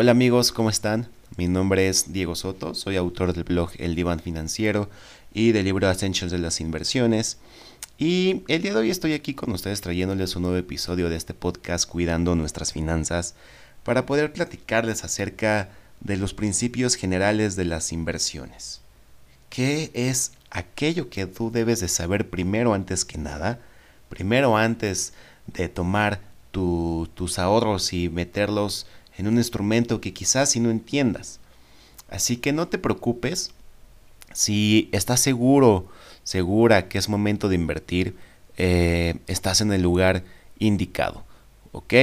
Hola amigos, ¿cómo están? Mi nombre es Diego Soto, soy autor del blog El Diván Financiero y del libro Essentials de las Inversiones. Y el día de hoy estoy aquí con ustedes trayéndoles un nuevo episodio de este podcast Cuidando nuestras finanzas para poder platicarles acerca de los principios generales de las inversiones. ¿Qué es aquello que tú debes de saber primero antes que nada? Primero antes de tomar tus ahorros y meterlos en un instrumento que quizás si no entiendas. Así que no te preocupes si estás seguro, segura que es momento de invertir, eh, estás en el lugar indicado. ¿Ok?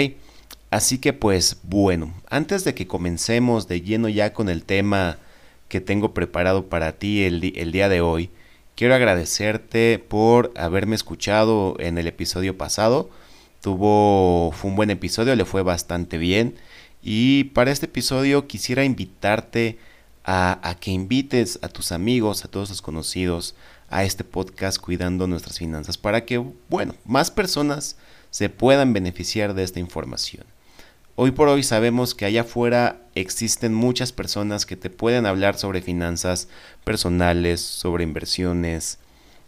Así que pues bueno, antes de que comencemos de lleno ya con el tema que tengo preparado para ti el, el día de hoy, quiero agradecerte por haberme escuchado en el episodio pasado. Tuvo, fue un buen episodio, le fue bastante bien. Y para este episodio quisiera invitarte a, que invites a tus amigos, a todos los conocidos, a este podcast Cuidando nuestras finanzas, para que, bueno, más personas se puedan beneficiar de esta información. Hoy por hoy sabemos que allá afuera existen muchas personas que te pueden hablar sobre finanzas personales, sobre inversiones,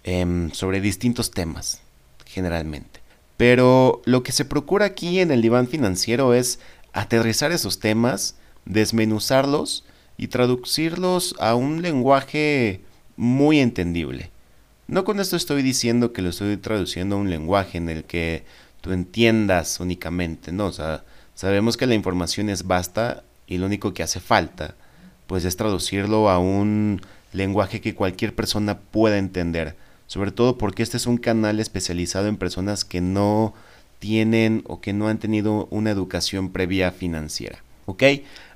em, sobre distintos temas, generalmente. Pero lo que se procura aquí en el diván financiero es aterrizar esos temas, desmenuzarlos y traducirlos a un lenguaje muy entendible. No con esto estoy diciendo que lo estoy traduciendo a un lenguaje en el que tú entiendas únicamente, no, sabemos que la información es vasta y lo único que hace falta pues es traducirlo a un lenguaje que cualquier persona pueda entender, sobre todo porque este es un canal especializado en personas que no tienen o que no han tenido una educación previa financiera. ¿Ok?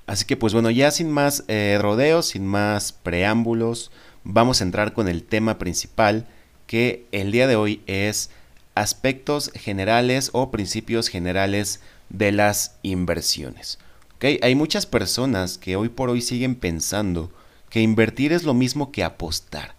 Así que pues bueno, ya sin más eh, rodeos, sin más preámbulos, vamos a entrar con el tema principal que el día de hoy es aspectos generales o principios generales de las inversiones. ¿Ok? Hay muchas personas que hoy por hoy siguen pensando que invertir es lo mismo que apostar,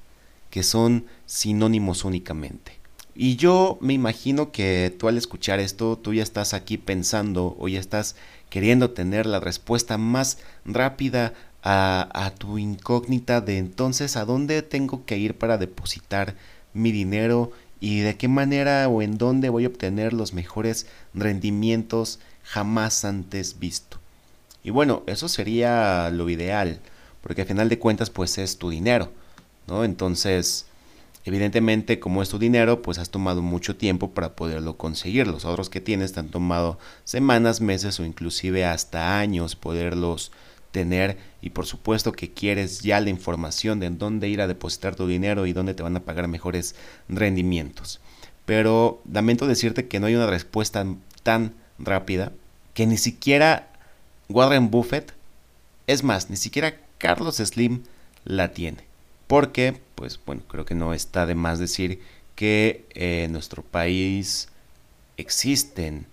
que son sinónimos únicamente. Y yo me imagino que tú al escuchar esto, tú ya estás aquí pensando o ya estás queriendo tener la respuesta más rápida a, tu incógnita de entonces a dónde tengo que ir para depositar mi dinero y de qué manera o en dónde voy a obtener los mejores rendimientos jamás antes visto. Y bueno, eso sería lo ideal, porque al final de cuentas pues es tu dinero, ¿no? Entonces, Evidentemente, como es tu dinero, pues has tomado mucho tiempo para poderlo conseguir. Los ahorros que tienes te han tomado semanas, meses o inclusive hasta años poderlos tener y por supuesto que quieres ya la información de en dónde ir a depositar tu dinero y dónde te van a pagar mejores rendimientos. Pero lamento decirte que no hay una respuesta tan rápida que ni siquiera Warren Buffett, es más, ni siquiera Carlos Slim la tiene. Porque, pues bueno, creo que no está de más decir que eh, en nuestro país existen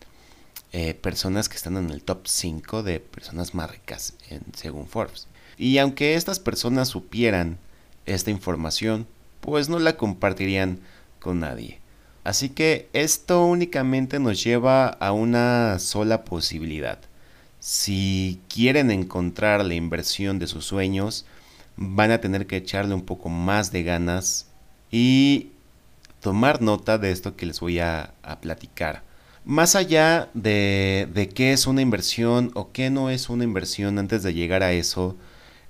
eh, personas que están en el top 5 de personas más ricas, según Forbes. Y aunque estas personas supieran esta información, pues no la compartirían con nadie. Así que esto únicamente nos lleva a una sola posibilidad. Si quieren encontrar la inversión de sus sueños, van a tener que echarle un poco más de ganas y tomar nota de esto que les voy a, platicar. Más allá de, de, qué es una inversión o qué no es una inversión, antes de llegar a eso,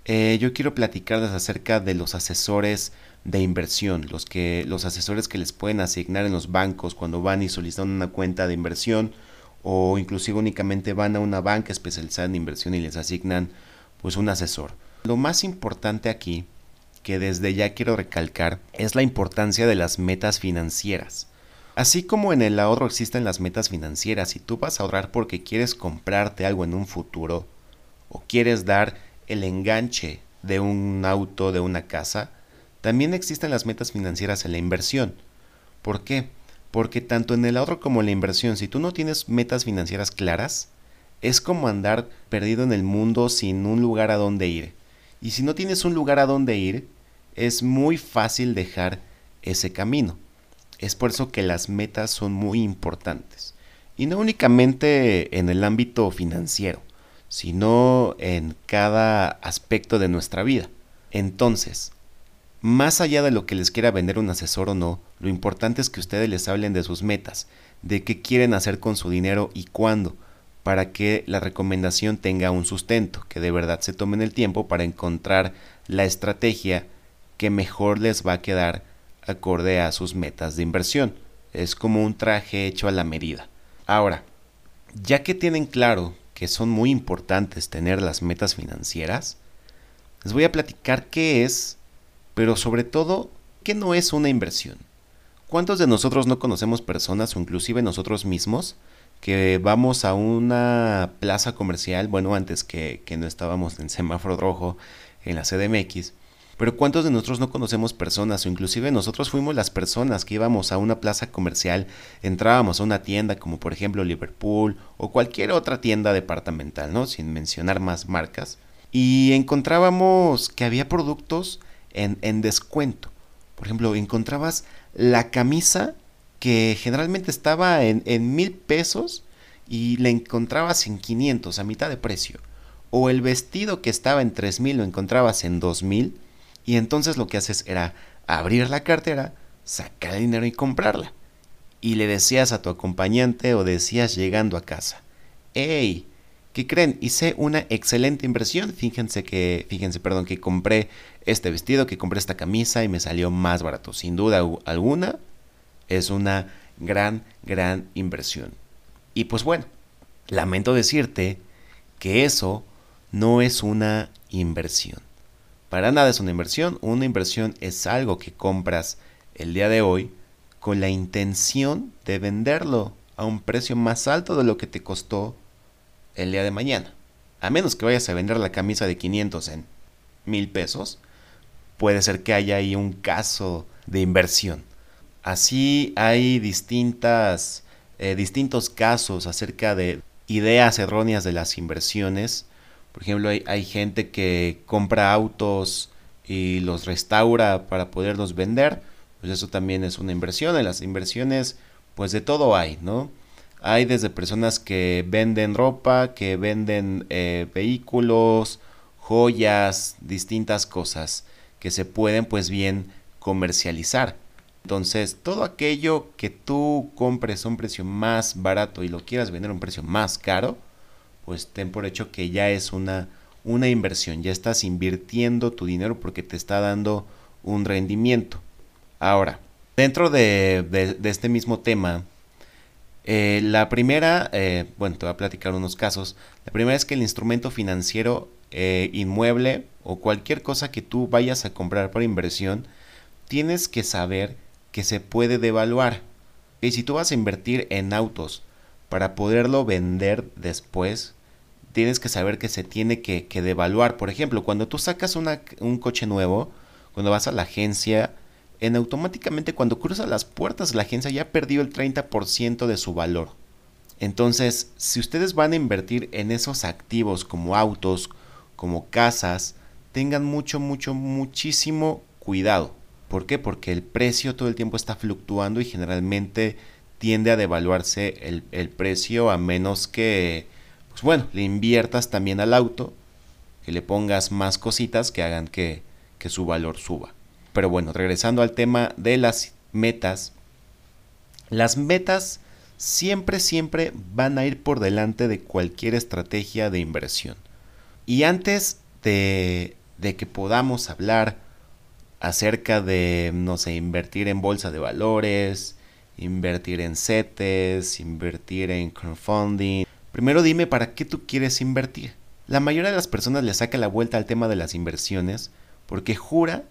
eh, yo quiero platicarles acerca de los asesores de inversión, los, que, los asesores que les pueden asignar en los bancos cuando van y solicitan una cuenta de inversión o inclusive únicamente van a una banca especializada en inversión y les asignan pues un asesor. Lo más importante aquí, que desde ya quiero recalcar, es la importancia de las metas financieras. Así como en el ahorro existen las metas financieras, si tú vas a ahorrar porque quieres comprarte algo en un futuro o quieres dar el enganche de un auto, de una casa, también existen las metas financieras en la inversión. ¿Por qué? Porque tanto en el ahorro como en la inversión, si tú no tienes metas financieras claras, es como andar perdido en el mundo sin un lugar a donde ir. Y si no tienes un lugar a donde ir, es muy fácil dejar ese camino. Es por eso que las metas son muy importantes. Y no únicamente en el ámbito financiero, sino en cada aspecto de nuestra vida. Entonces, más allá de lo que les quiera vender un asesor o no, lo importante es que ustedes les hablen de sus metas, de qué quieren hacer con su dinero y cuándo, para que la recomendación tenga un sustento, que de verdad se tomen el tiempo para encontrar la estrategia que mejor les va a quedar acorde a sus metas de inversión. Es como un traje hecho a la medida. Ahora, ya que tienen claro que son muy importantes tener las metas financieras, les voy a platicar qué es, pero sobre todo, qué no es una inversión. ¿Cuántos de nosotros no conocemos personas o inclusive nosotros mismos que vamos a una plaza comercial, bueno, antes que, que no estábamos en semáforo rojo en la CDMX, pero ¿cuántos de nosotros no conocemos personas o inclusive nosotros fuimos las personas que íbamos a una plaza comercial, entrábamos a una tienda como por ejemplo Liverpool o cualquier otra tienda departamental, ¿no? Sin mencionar más marcas. Y encontrábamos que había productos en, en descuento. Por ejemplo, encontrabas la camisa que generalmente estaba en, en mil pesos y la encontrabas en 500 a mitad de precio. O el vestido que estaba en 3000 lo encontrabas en 2000 y entonces lo que haces era abrir la cartera, sacar el dinero y comprarla. Y le decías a tu acompañante o decías llegando a casa, ¡Ey! ¿Qué creen? Hice una excelente inversión. Fíjense que, fíjense, perdón, que compré este vestido, que compré esta camisa y me salió más barato. Sin duda alguna, es una gran, gran inversión. Y pues bueno, lamento decirte que eso no es una inversión. Para nada es una inversión. Una inversión es algo que compras el día de hoy con la intención de venderlo a un precio más alto de lo que te costó el día de mañana. A menos que vayas a vender la camisa de 500 en mil pesos, puede ser que haya ahí un caso de inversión. Así hay distintas, eh, distintos casos acerca de ideas erróneas de las inversiones por ejemplo, hay, gente que compra autos y los restaura para poderlos vender. Pues eso también es una inversión. En las inversiones, pues de todo hay, ¿no? Hay desde personas que venden ropa, que venden eh, vehículos, joyas, distintas cosas que se pueden pues bien comercializar. Entonces, todo aquello que tú compres a un precio más barato y lo quieras vender a un precio más caro, pues ten por hecho que ya es una, una inversión, ya estás invirtiendo tu dinero porque te está dando un rendimiento. Ahora, dentro de, este mismo tema, eh, la primera, eh, bueno, te voy a platicar unos casos. La primera es que el instrumento financiero eh, inmueble o cualquier cosa que tú vayas a comprar para inversión, tienes que saber que se puede devaluar. Y si tú vas a invertir en autos para poderlo vender después, tienes que saber que se tiene que, devaluar. Por ejemplo, cuando tú sacas un coche nuevo, cuando vas a la agencia, en automáticamente cuando cruzas las puertas la agencia ya perdió el 30% de su valor. Entonces, si ustedes van a invertir en esos activos como autos, como casas, tengan mucho, mucho, muchísimo cuidado. ¿Por qué? Porque el precio todo el tiempo está fluctuando y generalmente tiende a devaluarse el, el precio a menos que pues bueno, le inviertas también al auto, que le pongas más cositas que hagan que, que su valor suba. Pero bueno, regresando al tema de las metas, las metas siempre, siempre van a ir por delante de cualquier estrategia de inversión. Y antes de, de que podamos hablar acerca de, no sé, invertir en bolsa de valores, invertir en CETES, invertir en crowdfunding, Primero dime para qué tú quieres invertir. La mayoría de las personas le saca la vuelta al tema de las inversiones porque jura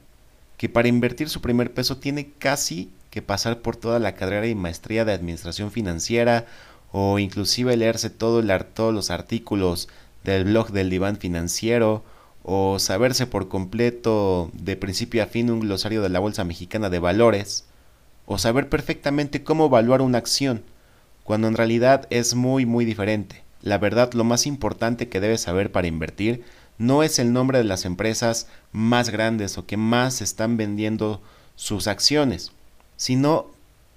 que para invertir su primer peso tiene casi que pasar por toda la carrera y maestría de administración financiera o inclusive leerse todo el, todos los artículos del blog del diván financiero o saberse por completo de principio a fin un glosario de la Bolsa Mexicana de Valores o saber perfectamente cómo evaluar una acción cuando en realidad es muy muy diferente. La verdad, lo más importante que debes saber para invertir no es el nombre de las empresas más grandes o que más están vendiendo sus acciones, sino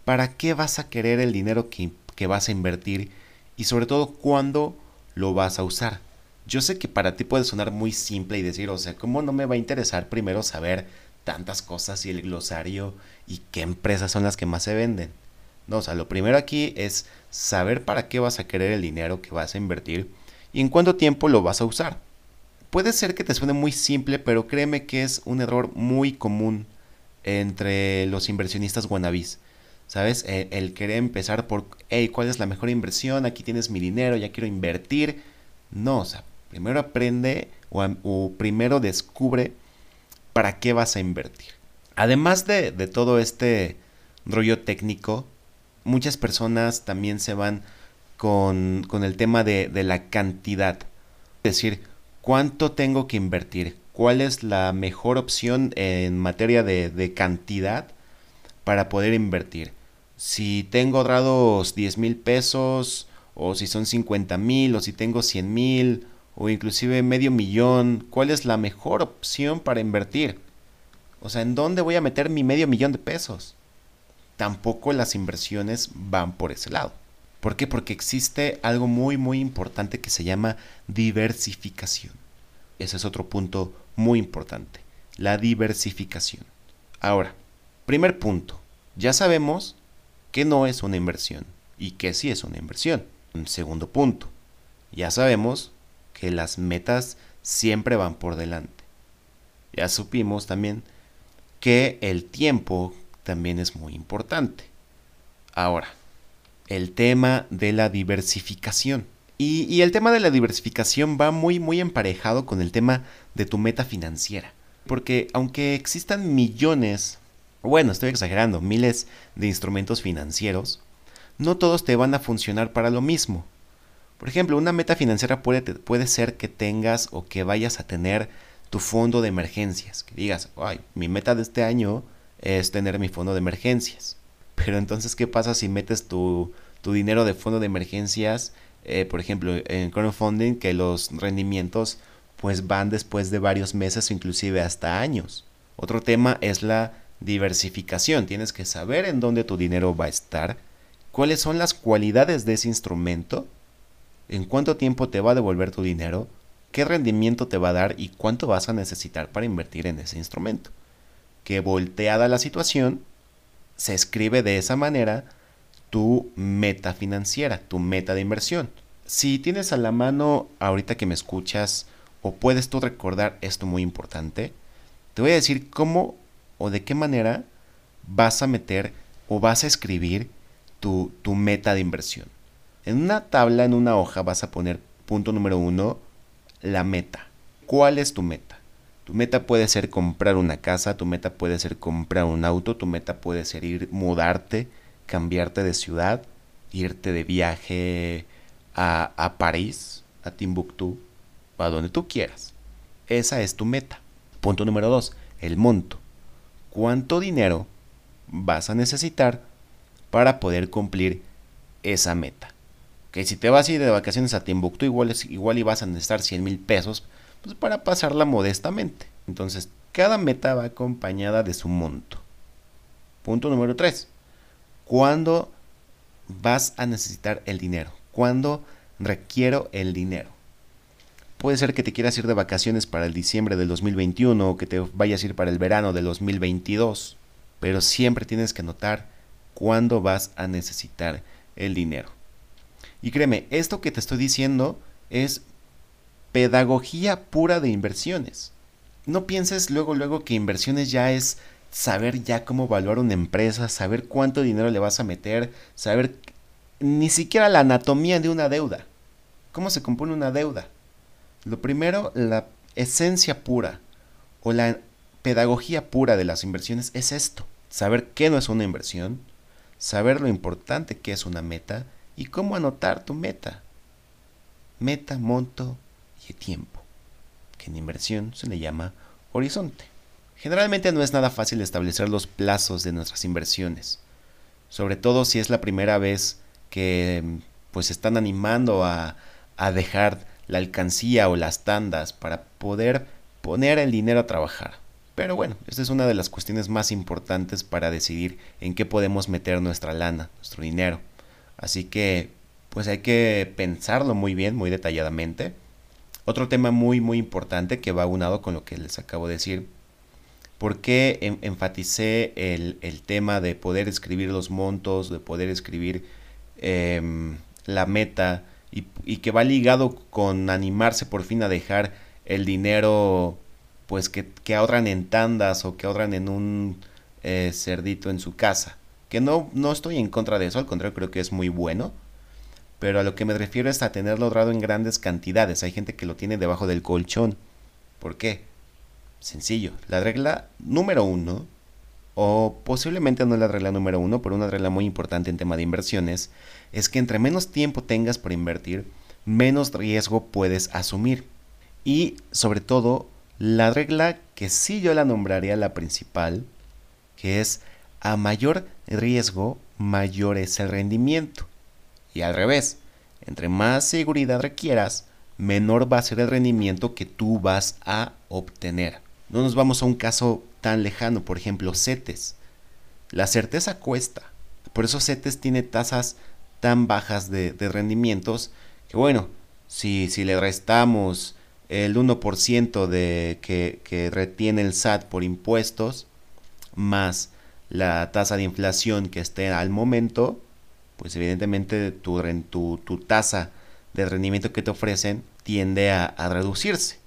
para qué vas a querer el dinero que, que vas a invertir y sobre todo cuándo lo vas a usar. Yo sé que para ti puede sonar muy simple y decir, o sea, ¿cómo no me va a interesar primero saber tantas cosas y el glosario y qué empresas son las que más se venden? No, o sea, lo primero aquí es saber para qué vas a querer el dinero que vas a invertir y en cuánto tiempo lo vas a usar. Puede ser que te suene muy simple, pero créeme que es un error muy común entre los inversionistas wannabis. ¿Sabes? El, el, querer empezar por, hey, ¿cuál es la mejor inversión? Aquí tienes mi dinero, ya quiero invertir. No, o sea, primero aprende o, primero descubre para qué vas a invertir. Además de, de todo este rollo técnico, muchas personas también se van con, con el tema de, de, la cantidad. Es decir, ¿cuánto tengo que invertir? ¿Cuál es la mejor opción en materia de, de cantidad para poder invertir? Si tengo ahorrados 10 mil pesos, o si son 50 mil, o si tengo 100 mil, o inclusive medio millón, ¿cuál es la mejor opción para invertir? O sea, ¿en dónde voy a meter mi medio millón de pesos? Tampoco las inversiones van por ese lado. ¿Por qué? Porque existe algo muy muy importante que se llama diversificación. Ese es otro punto muy importante, la diversificación. Ahora, primer punto, ya sabemos que no es una inversión y que sí es una inversión. Segundo punto, ya sabemos que las metas siempre van por delante. Ya supimos también que el tiempo también es muy importante. Ahora, el tema de la diversificación. Y, y, el tema de la diversificación va muy muy emparejado con el tema de tu meta financiera. Porque aunque existan millones, bueno, estoy exagerando, miles de instrumentos financieros, no todos te van a funcionar para lo mismo. Por ejemplo, una meta financiera puede, puede ser que tengas o que vayas a tener tu fondo de emergencias. Que digas, ay, mi meta de este año es tener mi fondo de emergencias. Pero entonces, ¿qué pasa si metes tu, tu dinero de fondo de emergencias, eh, por ejemplo, en crowdfunding, que los rendimientos pues van después de varios meses o inclusive hasta años? Otro tema es la diversificación. Tienes que saber en dónde tu dinero va a estar, cuáles son las cualidades de ese instrumento, en cuánto tiempo te va a devolver tu dinero, qué rendimiento te va a dar y cuánto vas a necesitar para invertir en ese instrumento. Que volteada la situación, se escribe de esa manera tu meta financiera, tu meta de inversión. Si tienes a la mano ahorita que me escuchas o puedes tú recordar esto muy importante, te voy a decir cómo o de qué manera vas a meter o vas a escribir tu, tu meta de inversión. En una tabla, en una hoja, vas a poner punto número uno, la meta. ¿Cuál es tu meta? Tu meta puede ser comprar una casa, tu meta puede ser comprar un auto, tu meta puede ser ir, mudarte, cambiarte de ciudad, irte de viaje a, a París, a Timbuktu, a donde tú quieras. Esa es tu meta. Punto número dos, el monto. ¿Cuánto dinero vas a necesitar para poder cumplir esa meta? Que si te vas a ir de vacaciones a Timbuktu, igual, igual y vas a necesitar 100 mil pesos pues para pasarla modestamente. Entonces, cada meta va acompañada de su monto. Punto número 3. ¿Cuándo vas a necesitar el dinero? ¿Cuándo requiero el dinero? Puede ser que te quieras ir de vacaciones para el diciembre del 2021 o que te vayas a ir para el verano del 2022, pero siempre tienes que notar cuándo vas a necesitar el dinero. Y créeme, esto que te estoy diciendo es pedagogía pura de inversiones. No pienses luego, luego que inversiones ya es saber ya cómo evaluar una empresa, saber cuánto dinero le vas a meter, saber ni siquiera la anatomía de una deuda. ¿Cómo se compone una deuda? Lo primero, la esencia pura o la pedagogía pura de las inversiones es esto. Saber qué no es una inversión, saber lo importante que es una meta y cómo anotar tu meta. Meta, monto, tiempo, que en inversión se le llama horizonte. Generalmente no es nada fácil establecer los plazos de nuestras inversiones, sobre todo si es la primera vez que pues están animando a, a dejar la alcancía o las tandas para poder poner el dinero a trabajar. Pero bueno, esta es una de las cuestiones más importantes para decidir en qué podemos meter nuestra lana, nuestro dinero. Así que pues hay que pensarlo muy bien, muy detalladamente Otro tema muy muy importante que va unado con lo que les acabo de decir. ¿Por qué enfaticé el, tema de poder escribir los montos, de poder escribir em, la meta y, que va ligado con animarse por fin a dejar el dinero pues que, que ahorran en tandas o que ahorran en un eh, cerdito en su casa? Que no, no estoy en contra de eso, al contrario creo que es muy bueno pero a lo que me refiero es a tenerlo ahorrado en grandes cantidades. Hay gente que lo tiene debajo del colchón. ¿Por qué? Sencillo. La regla número uno, o posiblemente no la regla número uno, pero una regla muy importante en tema de inversiones, es que entre menos tiempo tengas para invertir, menos riesgo puedes asumir. Y sobre todo, la regla que sí yo la nombraría la principal, que es a mayor riesgo, mayor es el rendimiento. Y al revés, entre más seguridad requieras, menor va a ser el rendimiento que tú vas a obtener. No nos vamos a un caso tan lejano, por ejemplo, CETES. La certeza cuesta. Por eso CETES tiene tasas tan bajas de, rendimientos que bueno, si, si le restamos el 1% de que, que retiene el SAT por impuestos, más la tasa de inflación que esté al momento, pues evidentemente tu, tu, tu tasa de rendimiento que te ofrecen tiende a, reducirse.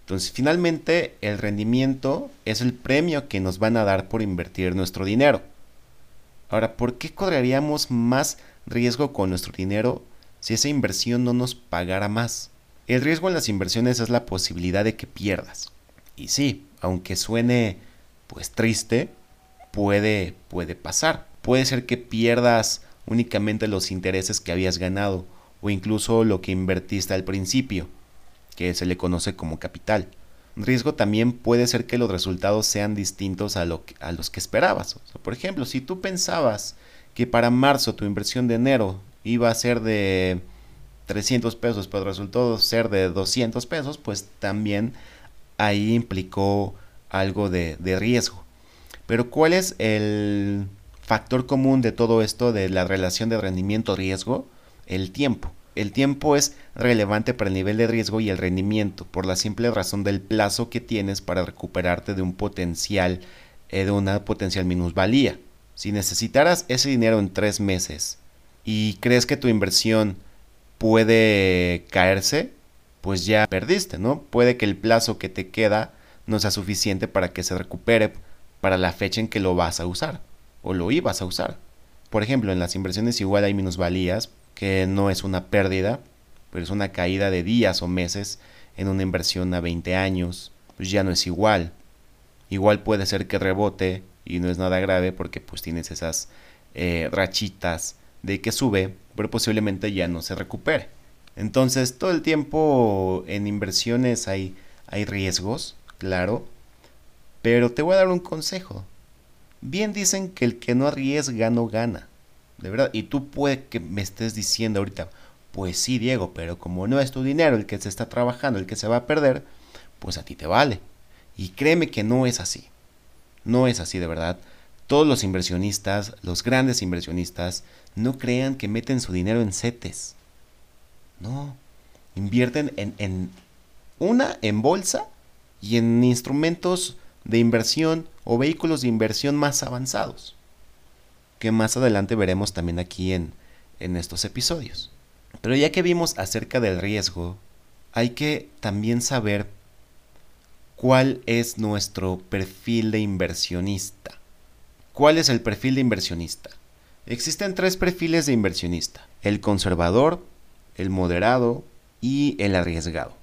Entonces, finalmente, el rendimiento es el premio que nos van a dar por invertir nuestro dinero. Ahora, ¿por qué correríamos más riesgo con nuestro dinero si esa inversión no nos pagara más? El riesgo en las inversiones es la posibilidad de que pierdas. Y sí, aunque suene pues triste, puede, puede pasar. Puede ser que pierdas únicamente los intereses que habías ganado o incluso lo que invertiste al principio, que se le conoce como capital. riesgo también puede ser que los resultados sean distintos a, lo a los que esperabas. por ejemplo, si tú pensabas que para marzo tu inversión de enero iba a ser de 300 pesos, pero resultó ser de 200 pesos, pues también ahí implicó algo de riesgo. Pero ¿cuál es el factor común de todo esto de la relación de rendimiento-riesgo, el tiempo. El tiempo es relevante para el nivel de riesgo y el rendimiento, por la simple razón del plazo que tienes para recuperarte de un potencial, eh, de una potencial minusvalía. Si necesitaras ese dinero en tres meses y crees que tu inversión puede caerse, pues ya perdiste, ¿no? Puede que el plazo que te queda no sea suficiente para que se recupere para la fecha en que lo vas a usar o lo ibas a usar. Por ejemplo, en las inversiones igual hay minusvalías, que no es una pérdida, pero es una caída de días o meses en una inversión a 20 años, pues ya no es igual. Igual puede ser que rebote y no es nada grave porque pues tienes esas eh, rachitas de que sube, pero posiblemente ya no se recupere. Entonces todo el tiempo en inversiones hay, hay riesgos, claro, pero te voy a dar un consejo. Bien dicen que el que no arriesga no gana. De verdad. Y tú puede que me estés diciendo ahorita, pues sí, Diego, pero como no es tu dinero el que se está trabajando, el que se va a perder, pues a ti te vale. Y créeme que no es así. No es así de verdad. Todos los inversionistas, los grandes inversionistas, no crean que meten su dinero en CETES. No. Invierten en, en una, en bolsa y en instrumentos de inversión o vehículos de inversión más avanzados, que más adelante veremos también aquí en, en estos episodios. Pero ya que vimos acerca del riesgo, hay que también saber cuál es nuestro perfil de inversionista. ¿Cuál es el perfil de inversionista? Existen tres perfiles de inversionista. El conservador, el moderado y el arriesgado.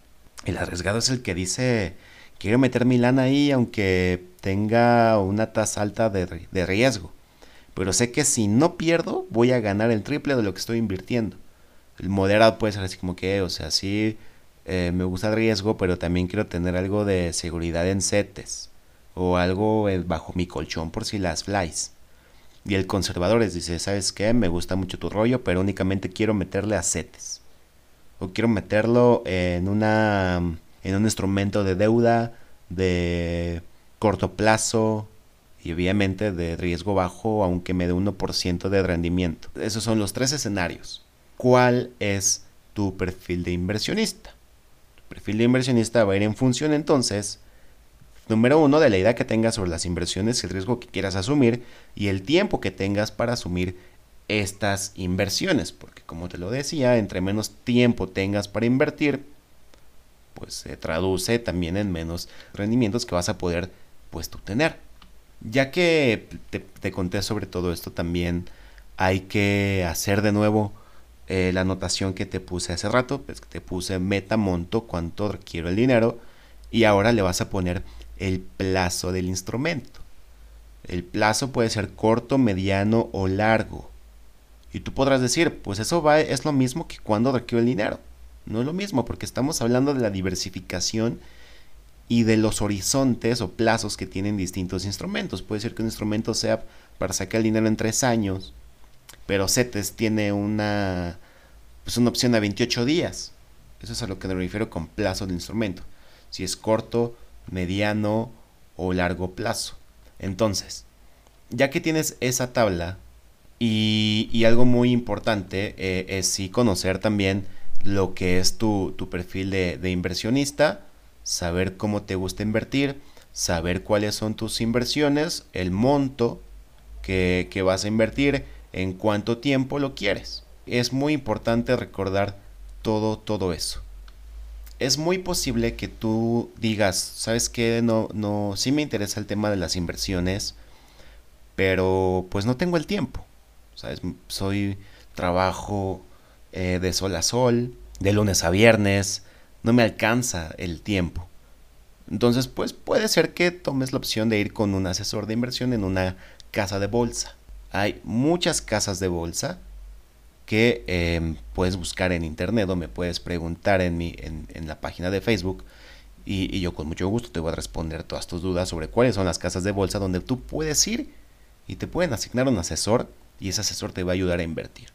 El arriesgado es el que dice, quiero meter mi lana ahí aunque tenga una tasa alta de, riesgo. Pero sé que si no pierdo, voy a ganar el triple de lo que estoy invirtiendo. El moderado puede ser así como que, o sea, sí eh, me gusta el riesgo, pero también quiero tener algo de seguridad en setes. O algo eh, bajo mi colchón por si las flies. Y el conservador es, dice, ¿sabes qué? Me gusta mucho tu rollo, pero únicamente quiero meterle a setes. O quiero meterlo en una en un instrumento de deuda de corto plazo y obviamente de riesgo bajo, aunque me dé 1% de rendimiento. Esos son los tres escenarios. ¿Cuál es tu perfil de inversionista? perfil de inversionista va a ir en función entonces, número uno, de la idea que tengas sobre las inversiones, el riesgo que quieras asumir y el tiempo que tengas para asumir estas inversiones. Porque como te lo decía, entre menos tiempo tengas para invertir, pues se traduce también en menos rendimientos que vas a poder pues tú tener. Ya que te, conté sobre todo esto también hay que hacer de nuevo eh, la anotación que te puse hace rato, pues que te puse meta monto, cuánto requiero el dinero y ahora le vas a poner el plazo del instrumento. El plazo puede ser corto, mediano o largo. Y tú podrás decir, pues eso va, es lo mismo que cuando requiero el dinero. No es lo mismo porque estamos hablando de la diversificación y de los horizontes o plazos que tienen distintos instrumentos. Puede ser que un instrumento sea para sacar el dinero en tres años, pero CETES tiene una, pues una opción a 28 días. Eso es a lo que me refiero con plazo de instrumento. Si es corto, mediano o largo plazo. Entonces, ya que tienes esa tabla, y, algo muy importante eh, es sí conocer también lo que es tu, perfil de, inversionista, saber cómo te gusta invertir, saber cuáles son tus inversiones, el monto que, que vas a invertir, en cuánto tiempo lo quieres. Es muy importante recordar todo, todo eso. Es muy posible que tú digas, ¿sabes qué? No, no, sí me interesa el tema de las inversiones, pero pues no tengo el tiempo. ¿Sabes? Soy trabajo eh, de sol a sol, de lunes a viernes, no me alcanza el tiempo. Entonces, pues puede ser que tomes la opción de ir con un asesor de inversión en una casa de bolsa. Hay muchas casas de bolsa que em, puedes buscar en internet o me puedes preguntar en, mi, en, la página de Facebook y, y, yo con mucho gusto te voy a responder todas tus dudas sobre cuáles son las casas de bolsa donde tú puedes ir y te pueden asignar un asesor y ese asesor te va a ayudar a invertir.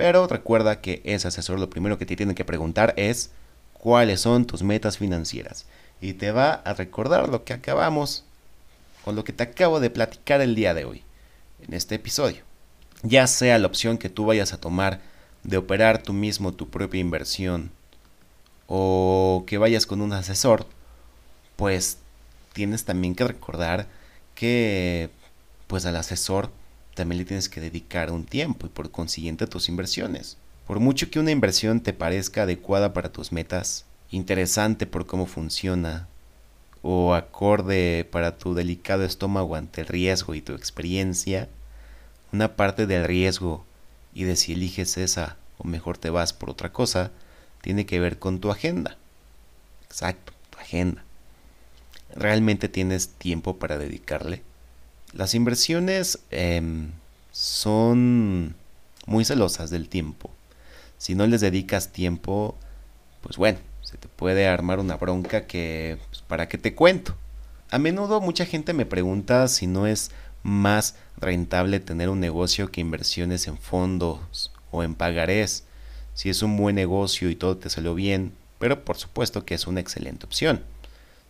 Pero recuerda que ese asesor lo primero que te tiene que preguntar es cuáles son tus metas financieras. Y te va a recordar lo que acabamos o lo que te acabo de platicar el día de hoy, en este episodio. Ya sea la opción que tú vayas a tomar de operar tú mismo tu propia inversión o que vayas con un asesor, pues tienes también que recordar que pues al asesor también le tienes que dedicar un tiempo y por consiguiente tus inversiones. Por mucho que una inversión te parezca adecuada para tus metas, interesante por cómo funciona, o acorde para tu delicado estómago ante el riesgo y tu experiencia, una parte del riesgo y de si eliges esa o mejor te vas por otra cosa, tiene que ver con tu agenda. Exacto, tu agenda. ¿Realmente tienes tiempo para dedicarle? Las inversiones em, son muy celosas del tiempo. Si no les dedicas tiempo, pues bueno, se te puede armar una bronca que, pues, ¿para qué te cuento? A menudo mucha gente me pregunta si no es más rentable tener un negocio que inversiones en fondos o en pagarés, si es un buen negocio y todo te salió bien, pero por supuesto que es una excelente opción.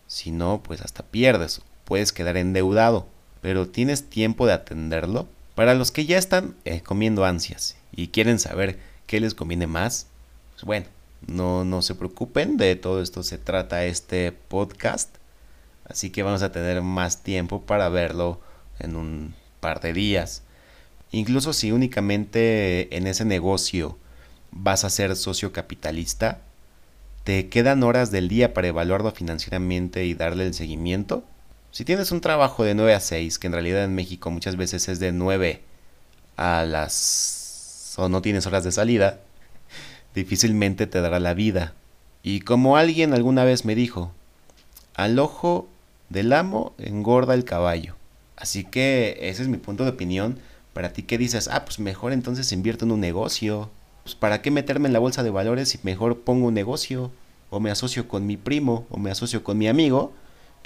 Si no, pues hasta pierdes, puedes quedar endeudado pero ¿tienes tiempo de atenderlo? Para los que ya están eh, comiendo ansias y quieren saber qué les conviene más, pues bueno, no, no se preocupen, de todo esto se trata este podcast, así que vamos a tener más tiempo para verlo en un par de días. Incluso si únicamente en ese negocio vas a ser socio capitalista, te quedan horas del día para evaluarlo financieramente y darle el seguimiento, si tienes un trabajo de 9 a 6, que en realidad en México muchas veces es de 9 a las... o no tienes horas de salida, difícilmente te dará la vida. Y como alguien alguna vez me dijo, al ojo del amo engorda el caballo. Así que ese es mi punto de opinión. Para ti que dices, ah, pues mejor entonces invierto en un negocio. Pues para qué meterme en la bolsa de valores si mejor pongo un negocio. O me asocio con mi primo o me asocio con mi amigo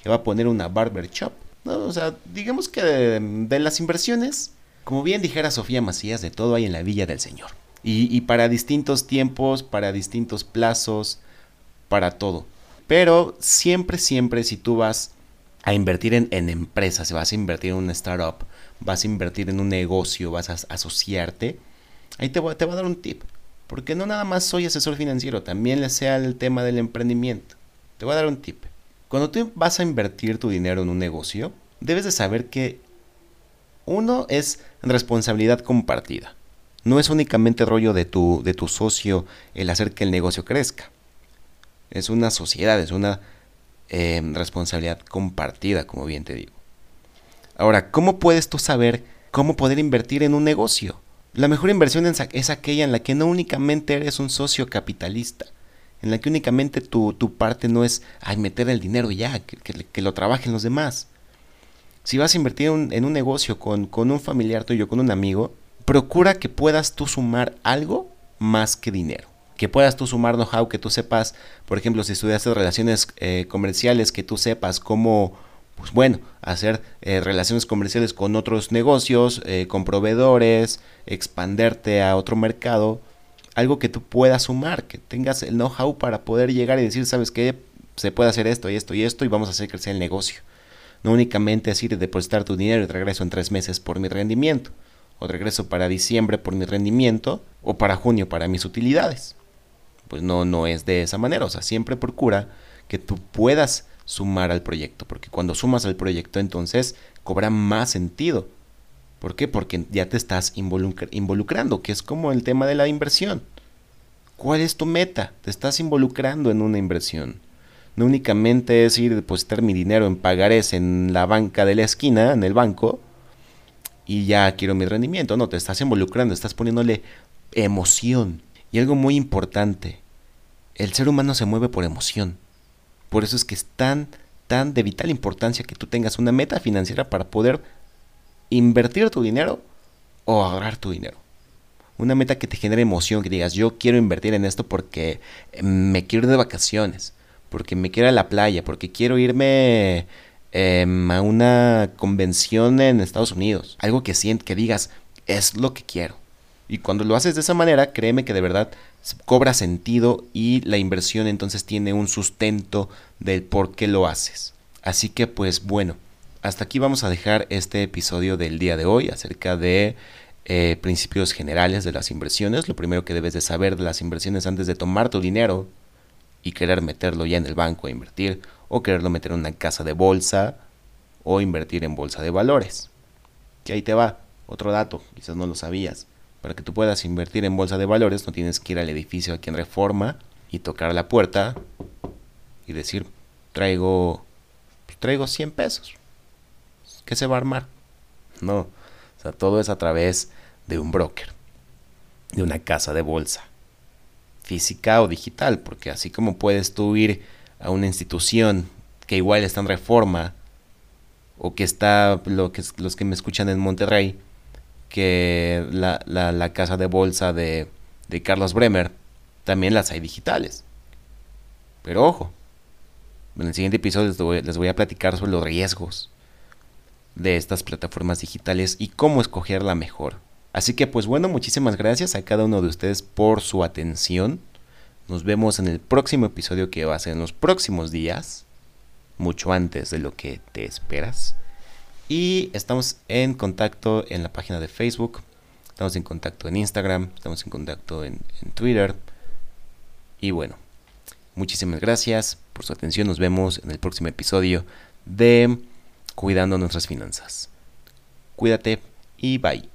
va a poner una barber shop. ¿no? O sea, digamos que de, las inversiones, como bien dijera Sofía Macías, de todo hay en la Villa del Señor. Y, para distintos tiempos, para distintos plazos, para todo. Pero siempre, siempre si tú vas a invertir en, en empresas, vas a invertir en una startup, vas a invertir en un negocio, vas a asociarte, ahí te, te va a dar un tip. Porque no nada más soy asesor financiero, también le sea el tema del emprendimiento. Te voy a dar un tip. Cuando tú vas a invertir tu dinero en un negocio, debes de saber que uno es responsabilidad compartida. No es únicamente rollo de tu, de tu socio el hacer que el negocio crezca. Es una sociedad, es una eh, responsabilidad compartida, como bien te digo. Ahora, ¿cómo puedes tú saber cómo poder invertir en un negocio? La mejor inversión es aquella en la que no únicamente eres un socio capitalista, en la que únicamente tu, parte no es ay, meter el dinero ya, que, lo trabajen los demás. Si vas a invertir en un negocio con, con un familiar tuyo, con un amigo, procura que puedas tú sumar algo más que dinero que puedas tú sumar know-how, que tú sepas, por ejemplo, si estudiaste relaciones eh, comerciales, que tú sepas cómo, pues bueno, hacer eh, relaciones comerciales con otros negocios, eh, con proveedores, expanderte a otro mercado, algo que tú puedas sumar, que tengas el know-how para poder llegar y decir, sabes qué, se puede hacer esto y esto y esto y vamos a hacer crecer el negocio. No únicamente decir depositar tu dinero y regreso en tres meses por mi rendimiento, o regreso para diciembre por mi rendimiento, o para junio para mis utilidades pues no, no es de esa manera. O sea, siempre procura que tú puedas sumar al proyecto, porque cuando sumas al proyecto entonces cobra más sentido. ¿Por qué? Porque ya te estás involucrando, que es como el tema de la inversión. ¿Cuál es tu meta? Te estás involucrando en una inversión. No únicamente es ir a depositar mi dinero en pagares en la banca de la esquina, en el banco, y ya quiero mi rendimiento. No, te estás involucrando, estás poniéndole emoción. Y algo muy importante, el ser humano se mueve por emoción. Por eso es que es tan, tan de vital importancia que tú tengas una meta financiera para poder invertir tu dinero o ahorrar tu dinero. Una meta que te genere emoción, que digas, yo quiero invertir en esto porque me quiero ir de vacaciones, porque me quiero ir a la playa, porque quiero irme em, a una convención en Estados Unidos. Algo que sientes, que digas, es lo que quiero. Y cuando lo haces de esa manera, créeme que de verdad cobra sentido y la inversión entonces tiene un sustento del por qué lo haces. Así que pues bueno, hasta aquí vamos a dejar este episodio del día de hoy acerca de eh, principios generales de las inversiones. Lo primero que debes de saber de las inversiones antes de tomar tu dinero y querer meterlo ya en el banco a invertir o quererlo meter en una casa de bolsa o invertir en bolsa de valores. Que ahí te va, otro dato, quizás no lo sabías. Para que tú puedas invertir en bolsa de valores, no tienes que ir al edificio aquí en Reforma y tocar la puerta y decir, traigo, traigo 100 pesos. ¿Qué se va a armar? No, o sea, todo es a través de un broker, de una casa de bolsa, física o digital, porque así como puedes tú ir a una institución que igual está en reforma, o que está, lo que, los que me escuchan en Monterrey, que la, casa de bolsa de, Carlos Bremer, también las hay digitales. Pero ojo, en el siguiente episodio les les voy, a platicar sobre los riesgos de estas plataformas digitales y cómo escoger la mejor. Así que pues bueno, muchísimas gracias a cada uno de ustedes por su atención. Nos vemos en el próximo episodio que va a ser en los próximos días, mucho antes de lo que te esperas. Y estamos en contacto en la página de Facebook, estamos en contacto en Instagram, estamos en contacto en, Twitter. Y bueno, muchísimas gracias por su atención. Nos vemos en el próximo episodio de Cuidando nuestras finanzas. Cuídate y bye.